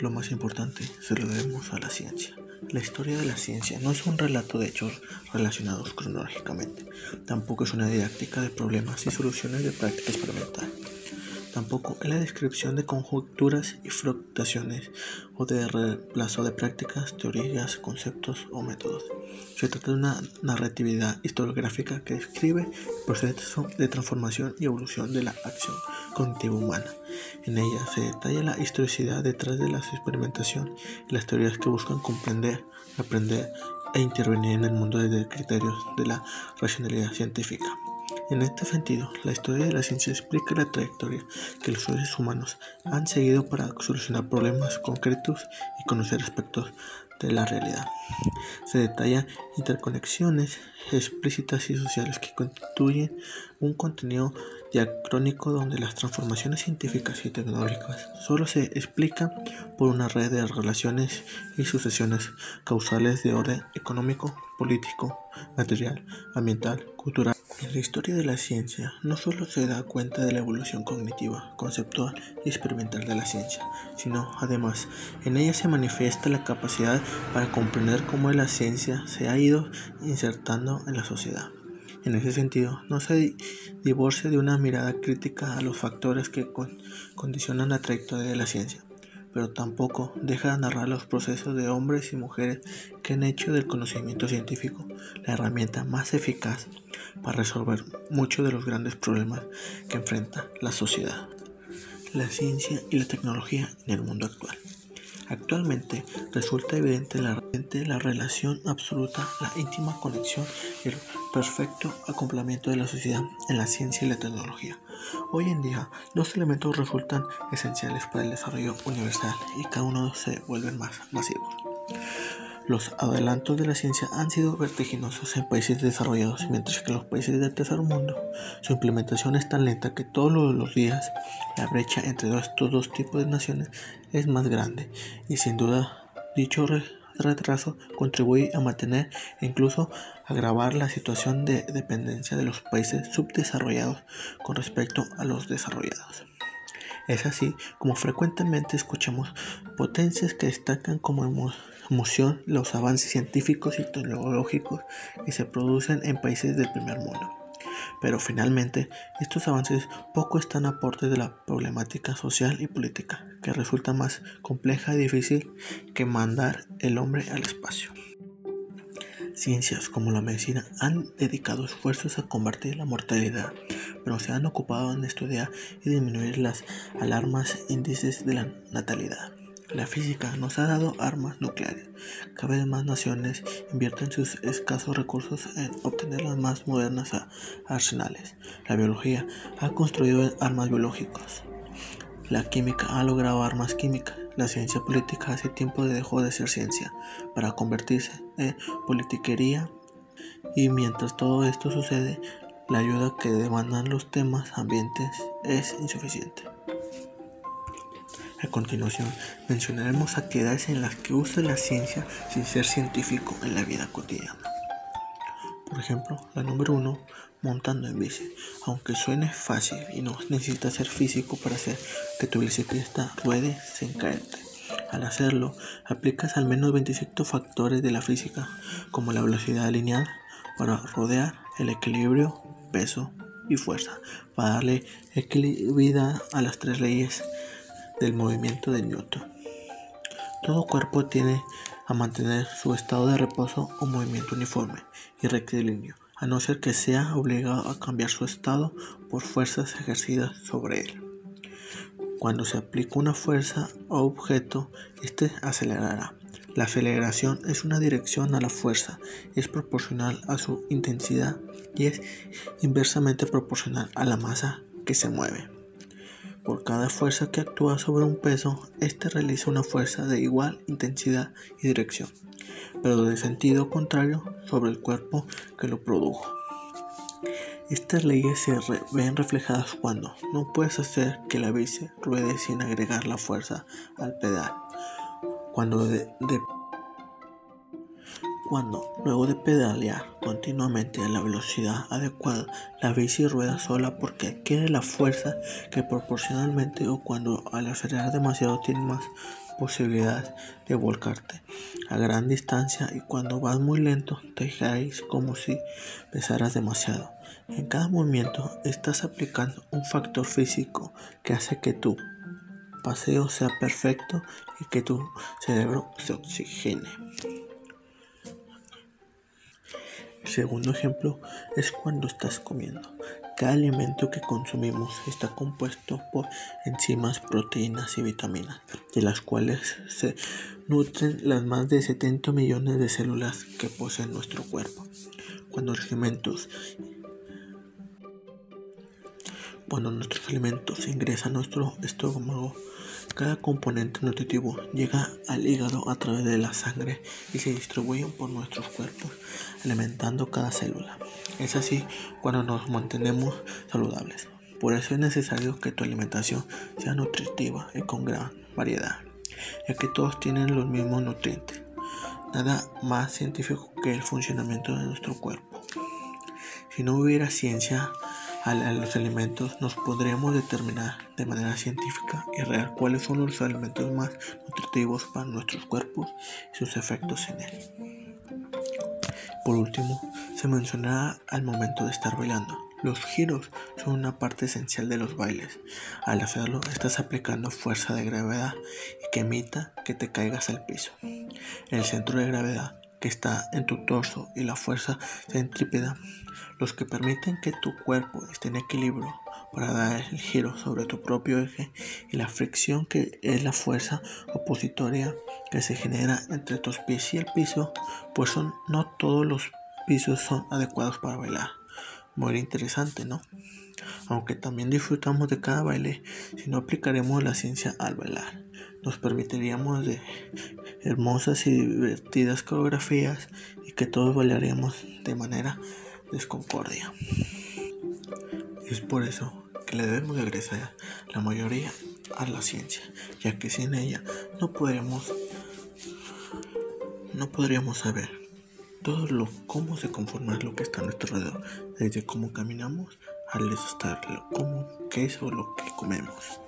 lo más importante se lo debemos a la ciencia. La historia de la ciencia no es un relato de hechos relacionados cronológicamente, tampoco es una didáctica de problemas y soluciones de práctica experimental. Tampoco es la descripción de conjunturas y fluctuaciones o de reemplazo de prácticas, teorías, conceptos o métodos. Se trata de una narratividad historiográfica que describe el proceso de transformación y evolución de la acción cognitiva humana. En ella se detalla la historicidad detrás de la experimentación y las teorías que buscan comprender, aprender e intervenir en el mundo desde criterios de la racionalidad científica. En este sentido, la historia de la ciencia explica la trayectoria que los seres humanos han seguido para solucionar problemas concretos y conocer aspectos de la realidad. Se detallan interconexiones explícitas y sociales que constituyen un contenido diacrónico donde las transformaciones científicas y tecnológicas solo se explican por una red de relaciones y sucesiones causales de orden económico, político, material, ambiental, cultural. En la historia de la ciencia no solo se da cuenta de la evolución cognitiva, conceptual y experimental de la ciencia, sino además en ella se manifiesta la capacidad para comprender cómo la ciencia se ha ido insertando en la sociedad. En ese sentido, no se divorcia de una mirada crítica a los factores que condicionan la trayectoria de la ciencia, pero tampoco deja de narrar los procesos de hombres y mujeres que han hecho del conocimiento científico la herramienta más eficaz para resolver muchos de los grandes problemas que enfrenta la sociedad, la ciencia y la tecnología en el mundo actual. Actualmente resulta evidente la, la, relación absoluta, la íntima conexión y el perfecto acoplamiento de la sociedad en la ciencia y la tecnología. Hoy en día, dos elementos resultan esenciales para el desarrollo universal y cada uno se vuelven más masivos. Los adelantos de la ciencia han sido vertiginosos en países desarrollados, mientras que en los países del tercer mundo su implementación es tan lenta que todos los días la brecha entre estos dos tipos de naciones es más grande y sin duda dicho retraso contribuye a mantener e incluso agravar la situación de dependencia de los países subdesarrollados con respecto a los desarrollados. Es así como frecuentemente escuchamos potencias que destacan como emoción los avances científicos y tecnológicos que se producen en países del primer mundo. Pero finalmente, estos avances poco están a aporte de la problemática social y política, que resulta más compleja y difícil que mandar el hombre al espacio. Ciencias como la medicina han dedicado esfuerzos a combatir la mortalidad, pero se han ocupado en estudiar y disminuir las alarmas índices de la natalidad. La física nos ha dado armas nucleares. Cada vez más naciones invierten sus escasos recursos en obtener las más modernas arsenales. La biología ha construido armas biológicas. La química ha logrado armas químicas. La ciencia política hace tiempo dejó de ser ciencia para convertirse en politiquería. Y mientras todo esto sucede, la ayuda que demandan los temas ambientes es insuficiente. A continuación, mencionaremos actividades en las que usa la ciencia sin ser científico en la vida cotidiana. Por ejemplo, la número uno, montando en bici. Aunque suene fácil y no necesitas ser físico para hacer que tu bicicleta ruede sin caerte. Al hacerlo, aplicas al menos 27 factores de la física, como la velocidad lineal, para rodear el equilibrio, peso y fuerza, para darle equilibrio a las tres leyes del movimiento de Newton. Todo cuerpo tiene a mantener su estado de reposo o movimiento uniforme y rectilíneo, a no ser que sea obligado a cambiar su estado por fuerzas ejercidas sobre él. Cuando se aplica una fuerza o objeto, éste acelerará. La aceleración es una dirección a la fuerza, es proporcional a su intensidad y es inversamente proporcional a la masa que se mueve. Por cada fuerza que actúa sobre un peso, éste realiza una fuerza de igual intensidad y dirección, pero de sentido contrario sobre el cuerpo que lo produjo. Estas leyes se ven reflejadas cuando no puedes hacer que la bici ruede sin agregar la fuerza al pedal. Cuando luego de pedalear continuamente a la velocidad adecuada, la bici rueda sola porque adquiere la fuerza que proporcionalmente o cuando al acelerar demasiado tiene más posibilidad de volcarte a gran distancia y cuando vas muy lento te caes como si pesaras demasiado. En cada movimiento estás aplicando un factor físico que hace que tu paseo sea perfecto y que tu cerebro se oxigene. El segundo ejemplo es cuando estás comiendo. Cada alimento que consumimos está compuesto por enzimas, proteínas y vitaminas, de las cuales se nutren las más de 70 millones de células que posee nuestro cuerpo. Cuando los alimentos cuando nuestros alimentos ingresan a nuestro estómago, cada componente nutritivo llega al hígado a través de la sangre y se distribuyen por nuestros cuerpos, alimentando cada célula. Es así cuando nos mantenemos saludables. Por eso es necesario que tu alimentación sea nutritiva y con gran variedad, ya que todos tienen los mismos nutrientes. Nada más científico que el funcionamiento de nuestro cuerpo. Si no hubiera ciencia, a los alimentos nos podríamos determinar de manera científica y real cuáles son los alimentos más nutritivos para nuestros cuerpos y sus efectos en él. Por último, se mencionará al momento de estar bailando. Los giros son una parte esencial de los bailes. Al hacerlo, estás aplicando fuerza de gravedad y que emita que te caigas al piso. El centro de gravedad que está en tu torso y la fuerza centrípeta, los que permiten que tu cuerpo esté en equilibrio para dar el giro sobre tu propio eje y la fricción que es la fuerza opositoria que se genera entre tus pies y el piso, pues son, no todos los pisos son adecuados para bailar. Muy interesante, ¿no? Aunque también disfrutamos de cada baile, si no aplicaremos la ciencia al bailar, nos permitiríamos de hermosas y divertidas coreografías y que todos bailaríamos de manera desconcordia. Es por eso que le debemos de agradecer la mayoría a la ciencia, ya que sin ella no podríamos no podríamos saber todo lo cómo se conforma lo que está a nuestro alrededor, desde cómo caminamos al estar, cómo, qué es o lo que comemos.